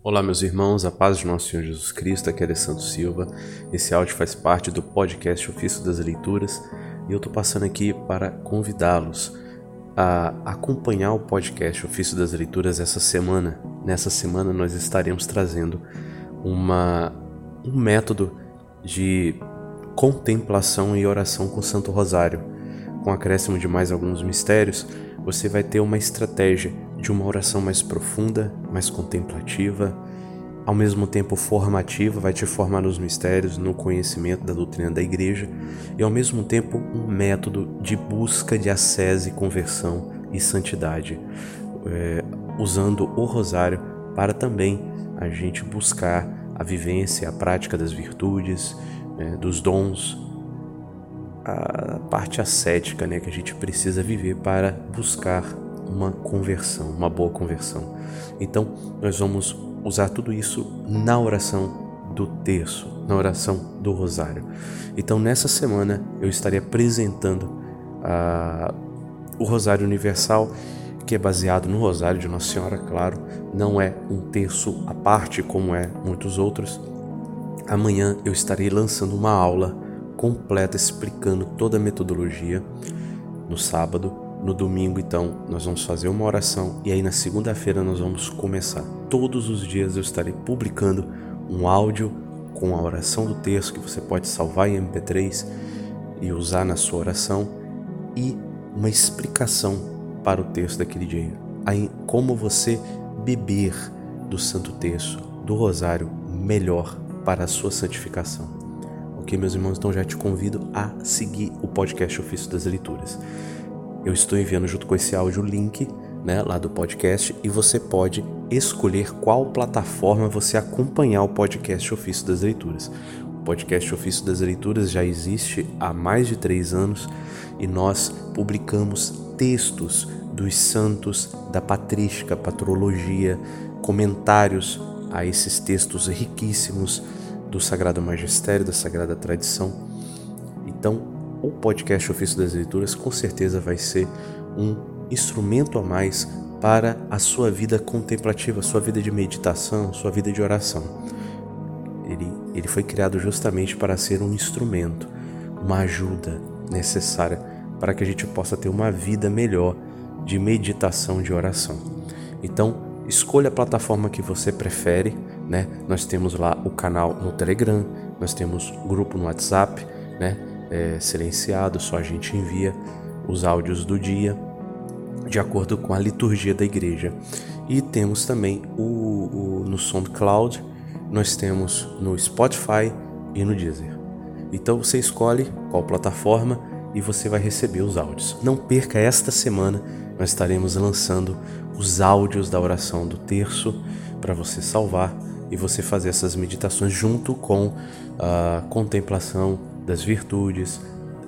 Olá, meus irmãos, a paz de nosso Senhor Jesus Cristo, aqui é Alessandro Silva. Esse áudio faz parte do podcast Ofício das Leituras e eu estou passando aqui para convidá-los a acompanhar o podcast Ofício das Leituras essa semana. Nessa semana, nós estaremos trazendo uma, um método de contemplação e oração com o Santo Rosário. Com acréscimo de mais alguns mistérios, você vai ter uma estratégia de uma oração mais profunda, mais contemplativa, ao mesmo tempo formativa, vai te formar nos mistérios, no conhecimento da doutrina da igreja, e ao mesmo tempo um método de busca de ascese, conversão e santidade, é, usando o rosário para também a gente buscar a vivência, a prática das virtudes, né, dos dons, a parte ascética né, que a gente precisa viver para buscar uma conversão, uma boa conversão. Então, nós vamos usar tudo isso na oração do terço, na oração do rosário. Então, nessa semana, eu estarei apresentando uh, o Rosário Universal, que é baseado no Rosário de Nossa Senhora, claro, não é um terço à parte como é muitos outros. Amanhã eu estarei lançando uma aula completa explicando toda a metodologia no sábado no domingo, então, nós vamos fazer uma oração e aí na segunda-feira nós vamos começar. Todos os dias eu estarei publicando um áudio com a oração do texto que você pode salvar em MP3 e usar na sua oração e uma explicação para o texto daquele dia. Aí, como você beber do Santo Texto, do Rosário, melhor para a sua santificação. Ok, meus irmãos? Então já te convido a seguir o podcast Ofício das Leituras. Eu estou enviando junto com esse áudio o link né, lá do podcast e você pode escolher qual plataforma você acompanhar o podcast Ofício das Leituras. O podcast Ofício das Leituras já existe há mais de três anos e nós publicamos textos dos santos, da patrística, patrologia, comentários a esses textos riquíssimos do Sagrado Magistério, da Sagrada Tradição. Então, o podcast Ofício das Leituras com certeza vai ser um instrumento a mais para a sua vida contemplativa, sua vida de meditação, sua vida de oração. Ele, ele foi criado justamente para ser um instrumento, uma ajuda necessária para que a gente possa ter uma vida melhor de meditação, de oração. Então, escolha a plataforma que você prefere, né? Nós temos lá o canal no Telegram, nós temos grupo no WhatsApp, né? É, silenciado, só a gente envia os áudios do dia de acordo com a liturgia da igreja. E temos também o, o no SoundCloud, nós temos no Spotify e no Deezer. Então você escolhe qual plataforma e você vai receber os áudios. Não perca esta semana, nós estaremos lançando os áudios da oração do terço para você salvar e você fazer essas meditações junto com a contemplação das virtudes,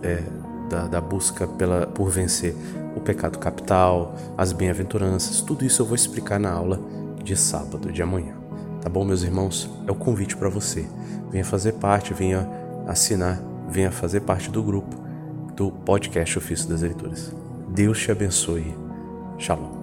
é, da, da, busca pela, por vencer o pecado capital, as bem-aventuranças, tudo isso eu vou explicar na aula de sábado de amanhã. Tá bom, meus irmãos? É o convite para você. Venha fazer parte, venha assinar, venha fazer parte do grupo do podcast Ofício das Leituras. Deus te abençoe. Shalom.